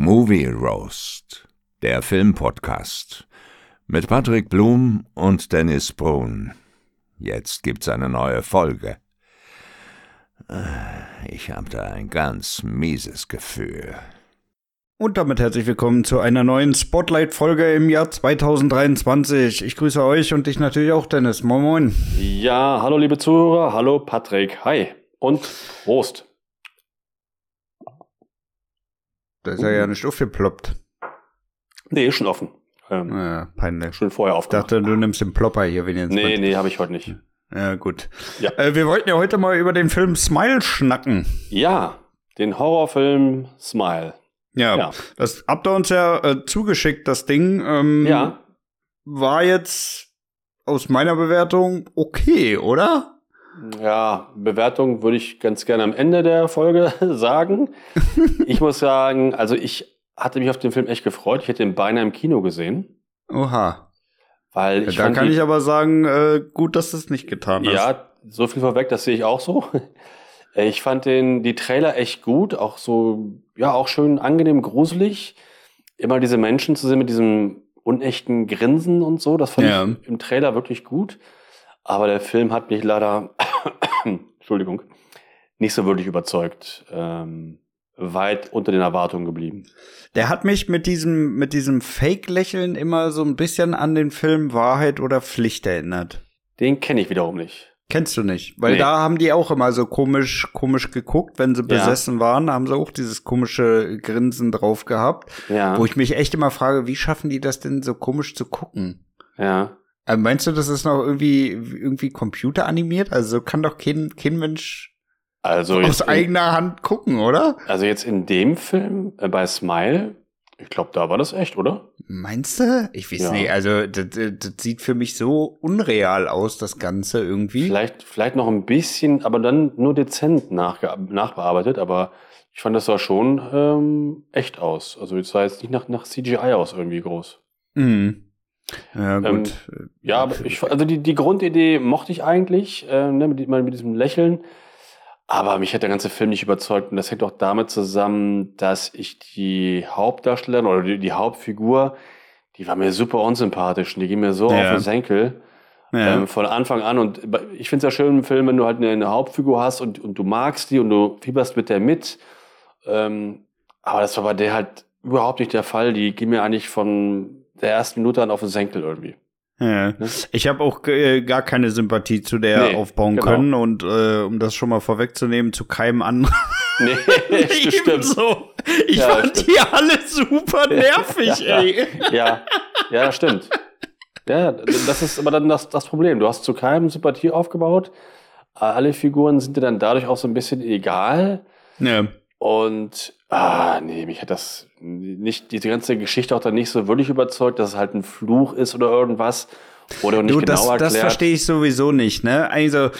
Movie Roast, der Filmpodcast mit Patrick Blum und Dennis Brun. Jetzt gibt's eine neue Folge. Ich habe da ein ganz mieses Gefühl. Und damit herzlich willkommen zu einer neuen Spotlight-Folge im Jahr 2023. Ich grüße euch und dich natürlich auch, Dennis. Moin, moin. Ja, hallo liebe Zuhörer, hallo Patrick, hi und Prost. Da ist er ja nicht aufgeploppt. Nee, ist schon offen. Ähm, Ja, peinlich. Schon vorher Ich aufgemacht. dachte, du nimmst den Plopper hier wenigstens. Nee, mit. nee, habe ich heute nicht. Ja, gut. Ja. Äh, wir wollten ja heute mal über den Film Smile schnacken. Ja, den Horrorfilm Smile. Ja, Ja. das habt ihr uns ja äh, zugeschickt, das Ding. Ähm, Ja, War jetzt aus meiner Bewertung okay, oder? Ja, Bewertung würde ich ganz gerne am Ende der Folge sagen. ich muss sagen, also ich hatte mich auf den Film echt gefreut. Ich hätte ihn beinahe im Kino gesehen, Oha. weil Ja, ich da fand kann die, ich aber sagen, äh, gut, dass du es nicht getan hast. Ja, so viel vorweg, das sehe ich auch so. Äh, Ich fand den, die Trailer echt gut, auch so, ja, auch schön angenehm gruselig. Immer diese Menschen zu sehen mit diesem unechten Grinsen und so, das fand Ja. ich im Trailer wirklich gut. Aber der Film hat mich leider, Entschuldigung, nicht so wirklich überzeugt. Ähm, weit unter den Erwartungen geblieben. Der hat mich mit diesem, mit diesem Fake-Lächeln immer so ein bisschen an den Film Wahrheit oder Pflicht erinnert. Den kenne ich wiederum nicht. Kennst du nicht? Weil Nee. da haben die auch immer so komisch, komisch geguckt, wenn sie Ja. besessen waren, haben sie auch dieses komische Grinsen drauf gehabt, Ja, wo ich mich echt immer frage, wie schaffen die das denn so komisch zu gucken? ja. Äh, meinst du, das ist noch irgendwie, irgendwie computeranimiert? Also so kann doch kein, kein Mensch Also aus jetzt in- eigener Hand gucken, oder? Also jetzt in dem Film, äh, bei Smile, ich glaube, da war das echt, oder? Meinst du? Ich weiß Ja. nicht. Also, das, das sieht für mich so unreal aus, das Ganze irgendwie. Vielleicht, vielleicht noch ein bisschen, aber dann nur dezent nachge nachbearbeitet, aber ich fand, das sah schon ähm, echt aus. Also es sah jetzt nicht nach, nach CGI aus irgendwie groß. Mhm. Ja, Ähm, gut. Ja, aber ich, also die, die Grundidee mochte ich eigentlich, äh, ne, mit, mit diesem Lächeln. Aber mich hat der ganze Film nicht überzeugt. Und das hängt auch damit zusammen, dass ich die Hauptdarstellerin oder die, die Hauptfigur, die war mir super unsympathisch. Und die ging mir so Ja. auf den Senkel. ja. Ähm, von Anfang an. Und ich finde es ja schön im Film, wenn du halt eine, eine Hauptfigur hast und, und du magst die und du fieberst mit der mit. Ähm, aber das war bei der halt überhaupt nicht der Fall. Die ging mir eigentlich von der ersten Minute an auf den Senkel irgendwie. Ja. Ne? Ich habe auch äh, gar keine Sympathie zu der Nee, aufbauen genau. können und äh, um das schon mal vorwegzunehmen, zu keinem anderen. Nee, stimmt. Ebenso. Ich Ja, fand stimmt. die alle super nervig, Ja. ey. Ja, ja, das stimmt. Ja, das ist aber dann das, das Problem. Du hast zu keinem Sympathie aufgebaut. Alle Figuren sind dir dann dadurch auch so ein bisschen egal. Ja. Und, ah, nee, mich hat das nicht, diese ganze Geschichte auch dann nicht so wirklich überzeugt, dass es halt ein Fluch ist oder irgendwas. Oder nicht Du, genau das, erklärt. das verstehe ich sowieso nicht, ne? Also,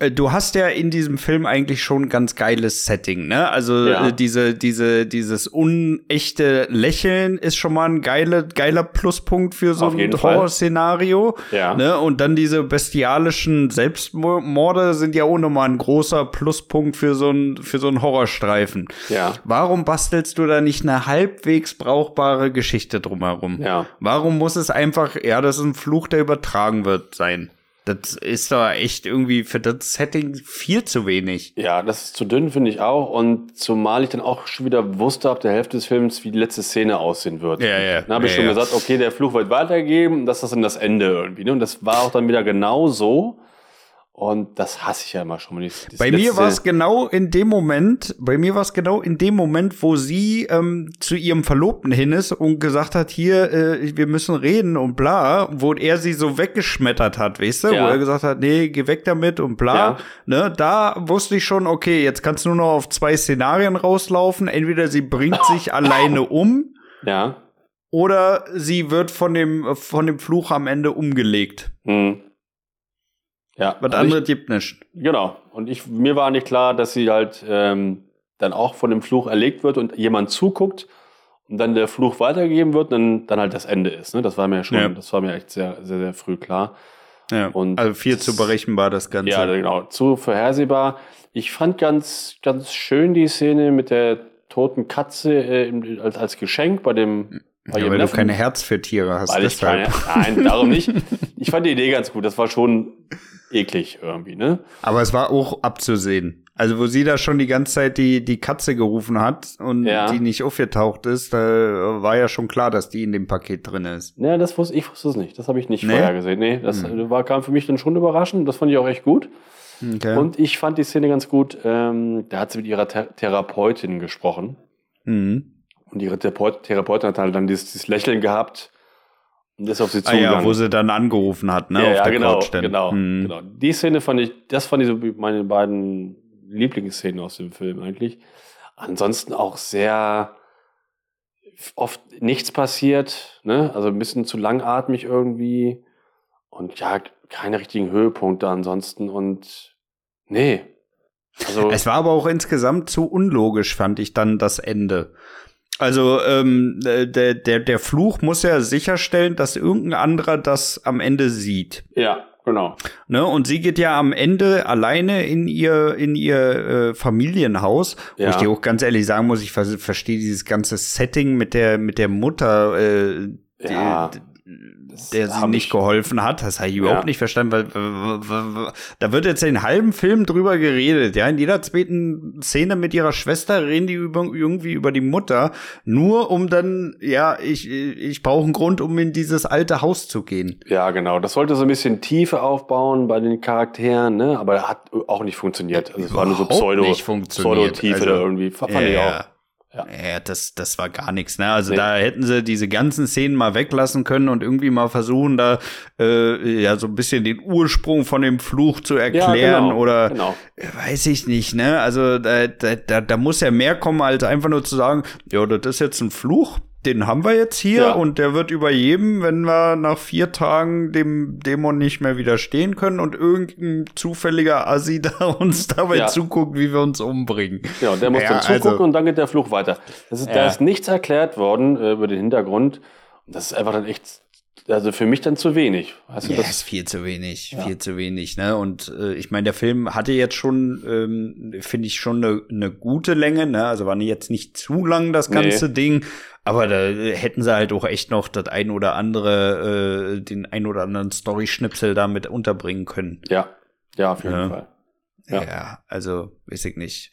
du hast ja in diesem Film eigentlich schon ein ganz geiles Setting, ne? Also Ja. äh, diese, diese, dieses unechte Lächeln ist schon mal ein geile, geiler Pluspunkt für so ein. Horrorszenario. Ja. Ne? Und dann diese bestialischen Selbstmorde sind ja auch nochmal ein großer Pluspunkt für so ein, für so einen Horrorstreifen. Ja. Warum bastelst du da nicht eine halbwegs brauchbare Geschichte drumherum? Ja. Warum muss es einfach, ja, das ist ein Fluch, der übertragen wird, sein? Das ist doch echt irgendwie für das Setting viel zu wenig. Ja, das ist zu dünn, finde ich auch. Und zumal ich dann auch schon wieder wusste ab der Hälfte des Films, wie die letzte Szene aussehen wird. Ja, ja. Dann habe ich Ja, schon ja. gesagt, okay, der Fluch wird weitergegeben, und das ist dann das Ende irgendwie. Ne? Und das war auch dann wieder genau so. Und das hasse ich ja immer schon. Bei mir war es genau in dem Moment, bei mir war es genau in dem Moment, wo sie ähm, zu ihrem Verlobten hin ist und gesagt hat, hier, äh, wir müssen reden und bla, wo er sie so weggeschmettert hat, weißt du? Ja. Wo er gesagt hat, nee, geh weg damit und bla. Ja. Ne, da wusste ich schon, okay, jetzt kannst du nur noch auf zwei Szenarien rauslaufen. Entweder sie bringt sich alleine um Ja. oder sie wird von dem, von dem Fluch am Ende umgelegt. Hm. Ja. Was also anderes gibt nicht. Ich, genau. Und ich, mir war nicht klar, dass sie halt ähm, dann auch von dem Fluch erlegt wird und jemand zuguckt und dann der Fluch weitergegeben wird und dann, dann halt das Ende ist. Ne? Das war mir schon, Ja. das war mir echt sehr, sehr, sehr früh klar. Ja. Und also viel zu berechenbar, das Ganze. Ja, genau. Zu vorhersehbar. Ich fand ganz, ganz schön die Szene mit der toten Katze äh, als, als Geschenk bei dem. Bei ja, weil du keine Herz für Tiere hast. Weil ich keine, nein, darum nicht. Ich fand die Idee ganz gut. Das war schon eklig irgendwie, ne? Aber es war auch abzusehen. Also, wo sie da schon die ganze Zeit die, die Katze gerufen hat und ja. die nicht aufgetaucht ist, da war ja schon klar, dass die in dem Paket drin ist. Ja, das wusste ich wusste es nicht. Das habe ich nicht nee? vorher gesehen. Nee, das hm. war, kam für mich dann schon überraschend. Das fand ich auch echt gut. Okay. Und ich fand die Szene ganz gut. Ähm, da hat sie mit ihrer Th Therapeutin gesprochen. Mhm. Und ihre Therapeutin hat halt dann dieses, dieses Lächeln gehabt ist auf sie zugegangen. Ah ja, wo sie dann angerufen hat, ne? Ja, auf ja der genau, genau, mhm. genau. Die Szene fand ich, das fand ich so meine beiden Lieblingsszenen aus dem Film eigentlich. Ansonsten auch sehr oft nichts passiert, ne? Also ein bisschen zu langatmig irgendwie. Und ja, keine richtigen Höhepunkte ansonsten und nee. Also es war aber auch insgesamt zu unlogisch, fand ich dann das Ende. Also ähm, der, der, der Fluch muss ja sicherstellen, dass irgendein anderer das am Ende sieht. Ja. Genau. Ne, und sie geht ja am Ende alleine in ihr, in ihr äh, Familienhaus, ja. wo ich dir auch ganz ehrlich sagen muss, ich ver verstehe dieses ganze Setting mit der, mit der Mutter, äh, ja. die, der sie nicht geholfen hat. Das habe ich überhaupt ja. nicht verstanden, weil da wird jetzt den halben Film drüber geredet. Ja, in jeder zweiten Szene mit ihrer Schwester reden die über, irgendwie über die Mutter, nur um dann, ja, ich, ich brauche einen Grund, um in dieses alte Haus zu gehen. Ja, genau. Das sollte so ein bisschen Tiefe aufbauen bei den Charakteren, ne? Aber hat auch nicht funktioniert. Also es war nur so Pseudo, Pseudo-Tiefe also, irgendwie. Fand ja, ich auch. Ja. ja, das, das war gar nichts. Ne? Also nee. da hätten sie diese ganzen Szenen mal weglassen können und irgendwie mal versuchen, da äh, ja so ein bisschen den Ursprung von dem Fluch zu erklären ja, genau, oder genau. weiß ich nicht. Ne? Also da, da, da muss ja mehr kommen, als einfach nur zu sagen, ja, das ist jetzt ein Fluch den haben wir jetzt hier ja. und der wird übergeben, wenn wir nach vier Tagen dem Dämon nicht mehr widerstehen können und irgendein zufälliger Assi da uns dabei ja. zuguckt, wie wir uns umbringen. Ja, und der muss ja, dann zugucken also, und dann geht der Fluch weiter. Das ist, Da ist nichts erklärt worden äh, über den Hintergrund. Und das ist einfach dann echt also für mich dann zu wenig. Weißt du, ja, das ist viel zu wenig, ja. viel zu wenig. Ne? Und äh, ich meine, der Film hatte jetzt schon, ähm, finde ich, schon eine ne gute Länge. Ne? Also war jetzt nicht zu lang das ganze nee. Ding. Aber da hätten sie halt auch echt noch das ein oder andere, äh, den ein oder anderen Story-Schnipsel damit unterbringen können. Ja, ja, auf jeden ja. Fall. Ja. ja, also weiß ich nicht.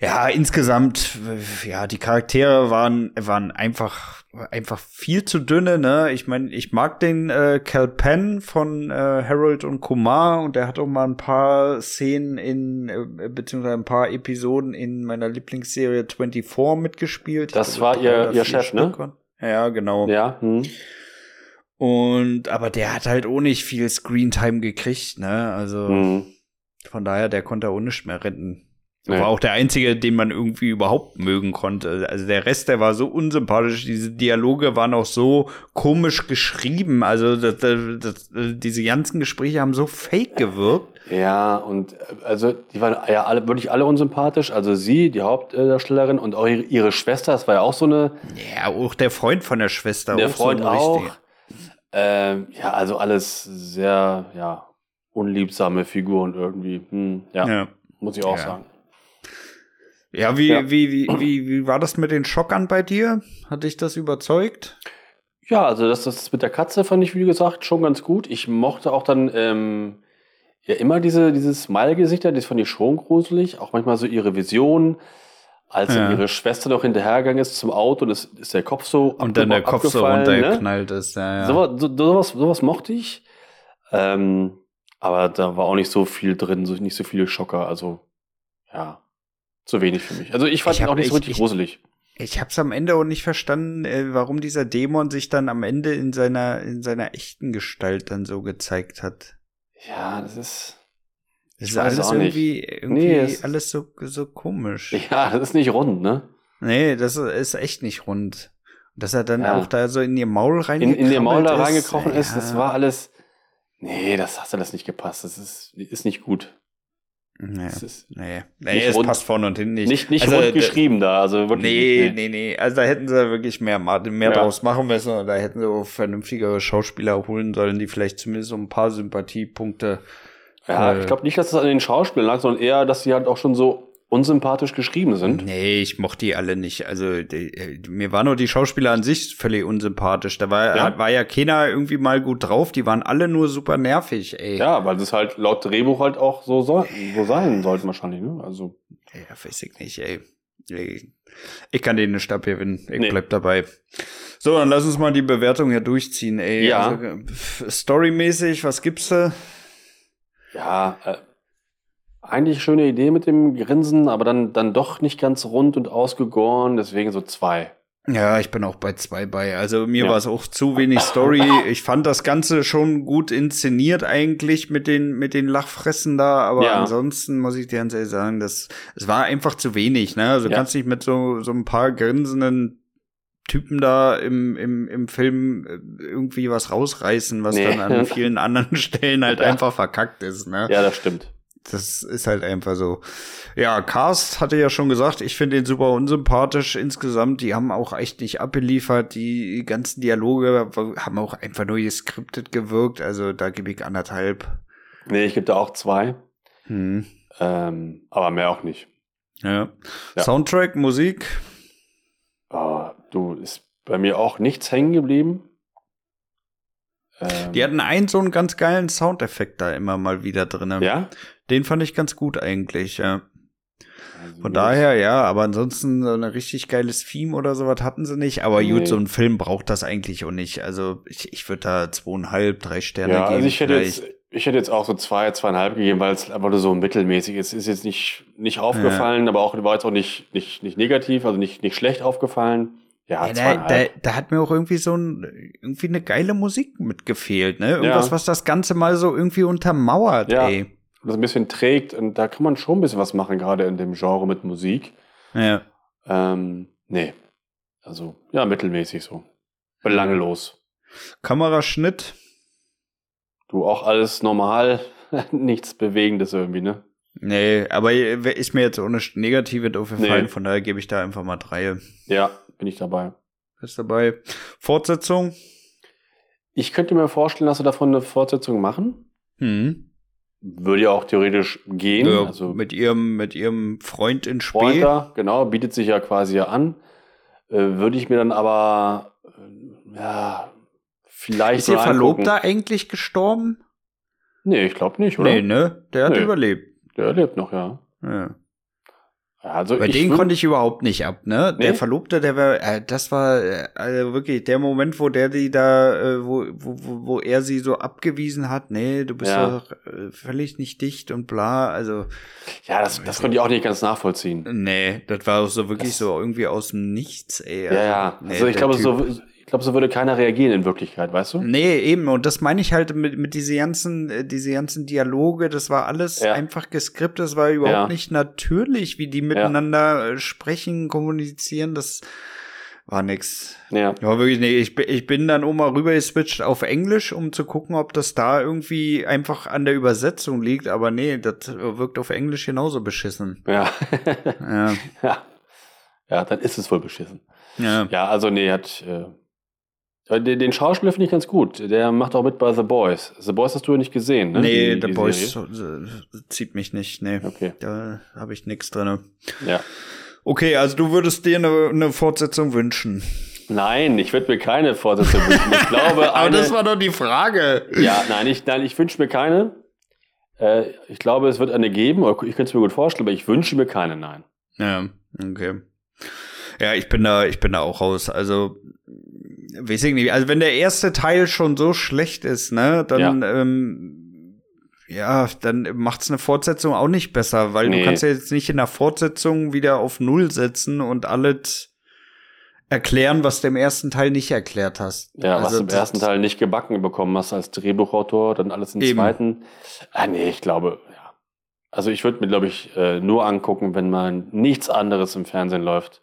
Ja, insgesamt, ja, die Charaktere waren, waren einfach, einfach viel zu dünne, ne? Ich meine, ich mag den äh, Cal Penn von äh, Harold und Kumar und der hat auch mal ein paar Szenen in, äh, beziehungsweise ein paar Episoden in meiner Lieblingsserie 24 mitgespielt. Das war ihr, ihr Chef, ne? Waren. Ja, genau. Ja. Hm. Und, aber der hat halt auch nicht viel Screentime gekriegt, ne? Also, hm. von daher, der konnte auch nicht mehr retten. Nee. War auch der einzige, den man irgendwie überhaupt mögen konnte. Also der Rest, der war so unsympathisch. Diese Dialoge waren auch so komisch geschrieben. Also das, das, das, diese ganzen Gespräche haben so fake gewirkt. Ja, und also die waren ja alle wirklich alle unsympathisch. Also sie, die Hauptdarstellerin und auch ihre, Schwester, das war ja auch so eine. Ja, auch der Freund von der Schwester. Der auch Freund so auch. Ähm, ja, also alles sehr, ja, unliebsame Figuren irgendwie. Hm, ja, ja, muss ich auch ja. sagen. Ja, wie, ja. Wie, wie, wie, wie war das mit den Schockern bei dir? Hat dich das überzeugt? Ja, also das, das mit der Katze fand ich, wie gesagt, schon ganz gut. Ich mochte auch dann ähm, ja immer diese, diese Smile-Gesichter, das fand ich schon gruselig. Auch manchmal so ihre Visionen, als ja. ihre Schwester noch hinterhergegangen ist zum Auto und ist, ist der Kopf so Und dann der Kopf so runtergeknallt ne? ist, ja, ja. So, so, sowas, sowas mochte ich. Ähm, aber da war auch nicht so viel drin, so, nicht so viele Schocker. Also, ja zu wenig für mich. Also ich fand ich ihn auch nicht ich, so richtig ich, gruselig. Ich habe es am Ende auch nicht verstanden, äh, warum dieser Dämon sich dann am Ende in seiner in seiner echten Gestalt dann so gezeigt hat. Ja, das ist das ist alles irgendwie, irgendwie nee, alles so so komisch. Ja, das ist nicht rund, ne? Nee, das ist echt nicht rund. Dass er dann ja. auch da so in ihr Maul reingekrochen in, in ihr Maul da reingekrochen ist, ja. das war alles. Nee, das hat alles nicht gepasst. Das ist, ist nicht gut. Nee, nee. nee es rund, passt vorne und hinten nicht. Nicht, nicht also, rund geschrieben da, also wirklich. Nee, nee, nee. Also da hätten sie wirklich mehr, mehr ja. draus machen müssen. Da hätten sie auch vernünftigere Schauspieler holen sollen, die vielleicht zumindest so ein paar Sympathiepunkte. Ja, äh, ich glaube nicht, dass es an den Schauspielern lag, sondern eher, dass sie halt auch schon so unsympathisch geschrieben sind. Nee, ich mochte die alle nicht. Also die, die, mir waren nur die Schauspieler an sich völlig unsympathisch. Da war ja. war ja keiner irgendwie mal gut drauf. Die waren alle nur super nervig, ey. Ja, weil das halt laut Drehbuch halt auch so, so, so sein sollte wahrscheinlich, ne? Also. Ja, weiß ich nicht, ey. Ich kann den nicht abgewinnen. Ich nee. bleib dabei. So, dann lass uns mal die Bewertung hier durchziehen, ey. Ja. Also, storymäßig, was gibt's da? Ja, äh, eigentlich schöne Idee mit dem Grinsen, aber dann, dann doch nicht ganz rund und ausgegoren, deswegen so zwei. Ja, ich bin auch bei zwei bei. Also mir ja. war es auch zu wenig Story. Ich fand das Ganze schon gut inszeniert eigentlich mit den mit den Lachfressen da, aber ja. ansonsten muss ich dir ganz ehrlich sagen, das es war einfach zu wenig. Ne, also ja. kannst nicht mit so so ein paar grinsenden Typen da im, im, im Film äh, irgendwie was rausreißen, was nee. dann an vielen anderen Stellen halt einfach verkackt ist. Ne? Ja, das stimmt. Das ist halt einfach so. Ja, Cast hatte ja schon gesagt, ich finde ihn super unsympathisch insgesamt. Die haben auch echt nicht abgeliefert. Die ganzen Dialoge haben auch einfach nur geskriptet gewirkt. Also da gebe ich anderthalb. Nee, ich gebe da auch zwei. Hm. Ähm, aber mehr auch nicht. Ja. ja. Soundtrack, Musik. Oh, du, ist bei mir auch nichts hängen geblieben. Ähm, die hatten einen so einen ganz geilen Soundeffekt da immer mal wieder drin. Ja? Den fand ich ganz gut eigentlich, ja. Also Von daher, ja, aber ansonsten so ein richtig geiles Theme oder sowas hatten sie nicht. Aber nee. gut, so ein Film braucht das eigentlich auch nicht. Also ich, ich würde da zweieinhalb, drei Sterne ja, geben. Also ich hätte, jetzt, ich hätte jetzt auch so zwei, zweieinhalb gegeben, weil es einfach nur so mittelmäßig ist. Ist jetzt nicht, nicht aufgefallen, ja. aber auch war jetzt auch nicht, nicht, nicht negativ, also nicht, nicht schlecht aufgefallen. Ja, ja da, da, da, hat mir auch irgendwie so ein, irgendwie eine geile Musik mitgefehlt, ne? Irgendwas, ja. was das Ganze mal so irgendwie untermauert, ja. ey. Das ein bisschen trägt und da kann man schon ein bisschen was machen, gerade in dem Genre mit Musik. Ja. Ähm, nee. Also, ja, mittelmäßig so. Belanglos. Kameraschnitt. Du auch alles normal, nichts Bewegendes irgendwie, ne? Nee, aber ist mir jetzt ohne Negative aufgefallen, nee. von daher gebe ich da einfach mal drei. Ja, bin ich dabei. Ist dabei. Fortsetzung? Ich könnte mir vorstellen, dass wir davon eine Fortsetzung machen. Hm. Würde ja auch theoretisch gehen. Ja, also mit ihrem, mit ihrem Freund in Spee. Freund da, genau, bietet sich ja quasi ja an. Äh, würde ich mir dann aber, äh, ja, vielleicht. Ist ihr Verlobter eigentlich gestorben? Nee, ich glaube nicht, oder? Nee, ne? Der hat nee. überlebt. Der lebt noch, ja. Ja. Also Bei den konnte ich überhaupt nicht ab, ne? Nee? Der Verlobte, der war, äh, das war äh, also wirklich der Moment, wo der die da, äh, wo, wo, wo er sie so abgewiesen hat, nee, du bist ja. doch äh, völlig nicht dicht und bla, also. Ja, das, das konnte ich auch nicht ganz nachvollziehen. Nee, das war so wirklich das, so irgendwie aus dem Nichts, ey. Also, ja, ja. Nee, also ich glaube, so, glaube, so würde keiner reagieren in Wirklichkeit, weißt du? Nee, eben. Und das meine ich halt mit, mit diese ganzen, äh, diese ganzen Dialoge, das war alles ja. einfach geskriptet, das war überhaupt ja. nicht natürlich, wie die miteinander ja. Äh, sprechen, kommunizieren, das war nix. Ja. Ja, wirklich, nee, ich, ich bin dann auch mal rüber geswitcht auf Englisch, um zu gucken, ob das da irgendwie einfach an der Übersetzung liegt, aber nee, das wirkt auf Englisch genauso beschissen. Ja. ja. ja. Ja, dann ist es wohl beschissen. Ja. Ja, also nee, hat, äh, den, den Schauspieler finde ich ganz gut. Der macht auch mit bei The Boys. The Boys hast du ja nicht gesehen, ne? Nee, die, The die Boys Serie? zieht mich nicht. Nee. Okay. Da habe ich nichts drin. Ja. Okay, also du würdest dir eine, eine Fortsetzung wünschen. Nein, ich würde mir keine Fortsetzung wünschen. Ich glaube, Aber das war doch die Frage. Ja, nein, ich, nein, ich wünsche mir keine. Äh, ich glaube, es wird eine geben. Ich könnte es mir gut vorstellen, aber ich wünsche mir keine, nein. Ja, okay. Ja, ich bin da, ich bin da auch raus. Also weiß ich nicht, also wenn der erste Teil schon so schlecht ist, ne, dann ja. ähm, ja, dann macht's eine Fortsetzung auch nicht besser, weil nee. du kannst ja jetzt nicht in der Fortsetzung wieder auf Null setzen und alles erklären, was du im ersten Teil nicht erklärt hast. Ja, also was du im ersten Teil nicht gebacken bekommen hast als Drehbuchautor, dann alles im eben. zweiten. Ah, nee, ich glaube, ja. Also ich würde mir, glaube ich, äh, nur angucken, wenn mal nichts anderes im Fernsehen läuft.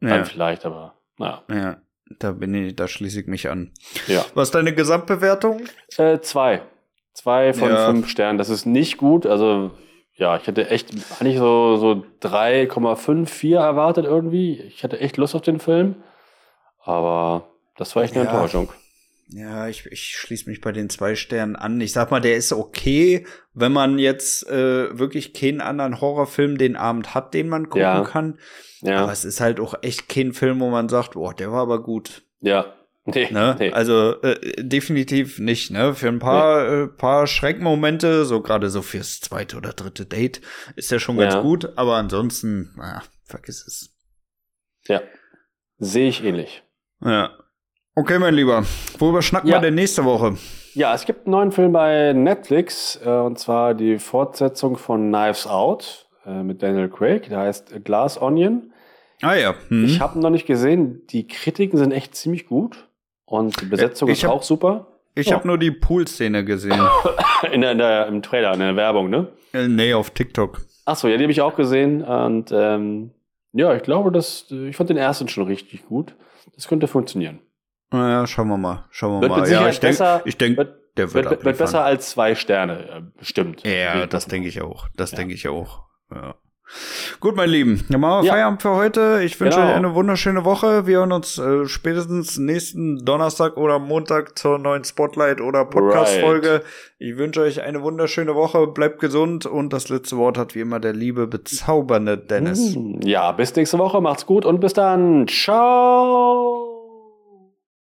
Dann ja. vielleicht, aber naja. Ja. Da bin ich, da schließe ich mich an. Ja. Was ist deine Gesamtbewertung? Äh, zwei. Zwei von ja. fünf Sternen. Das ist nicht gut. Also, ja, ich hätte echt eigentlich so, so 3,5, 4 erwartet irgendwie. Ich hatte echt Lust auf den Film. Aber das war echt eine ja. Enttäuschung. Ja, ich, ich schließe mich bei den zwei Sternen an. Ich sag mal, der ist okay, wenn man jetzt äh, wirklich keinen anderen Horrorfilm den Abend hat, den man gucken Ja. kann. Ja. Aber es ist halt auch echt kein Film, wo man sagt, boah, der war aber gut. ja. Nee, Ne? nee. Also äh, definitiv nicht. Ne? Für ein paar, äh, paar Schreckmomente, so gerade so fürs zweite oder dritte Date, ist der schon ganz Ja. gut. Aber ansonsten, naja, vergiss es. ja. Sehe ich ähnlich. Ja. Okay, mein Lieber. Worüber schnacken Ja. wir denn nächste Woche? Ja, es gibt einen neuen Film bei Netflix, äh, und zwar die Fortsetzung von Knives Out äh, mit Daniel Craig. Der heißt Glass Onion. Ah ja. Hm. Ich habe ihn noch nicht gesehen. Die Kritiken sind echt ziemlich gut. Und die Besetzung Ich ist hab- auch super. Ich Ja. habe nur die Pool-Szene gesehen. In der, in der, Im Trailer, in der Werbung, ne? äh, nee, auf TikTok. Achso, ja, die habe ich auch gesehen. Und ähm, ja, ich glaube, dass ich fand den ersten schon richtig gut. Das könnte funktionieren. Naja, schauen wir mal. Schauen wir Wird mal. Ja, ich denke, ich denk, wird, der wird, wird, wird besser als zwei Sterne, äh, bestimmt. Ja, das denke ich auch. Das Ja. denke ich auch. Ja. Gut, mein Lieben. Dann machen wir Ja. Feierabend für heute. Ich wünsche Genau. euch eine wunderschöne Woche. Wir hören uns äh, spätestens nächsten Donnerstag oder Montag zur neuen Spotlight oder Podcast-Folge. Ich wünsche euch eine wunderschöne Woche. Bleibt gesund. Und das letzte Wort hat wie immer der liebe, bezaubernde Dennis. Mm, Ja, bis nächste Woche. Macht's gut und bis dann. Ciao.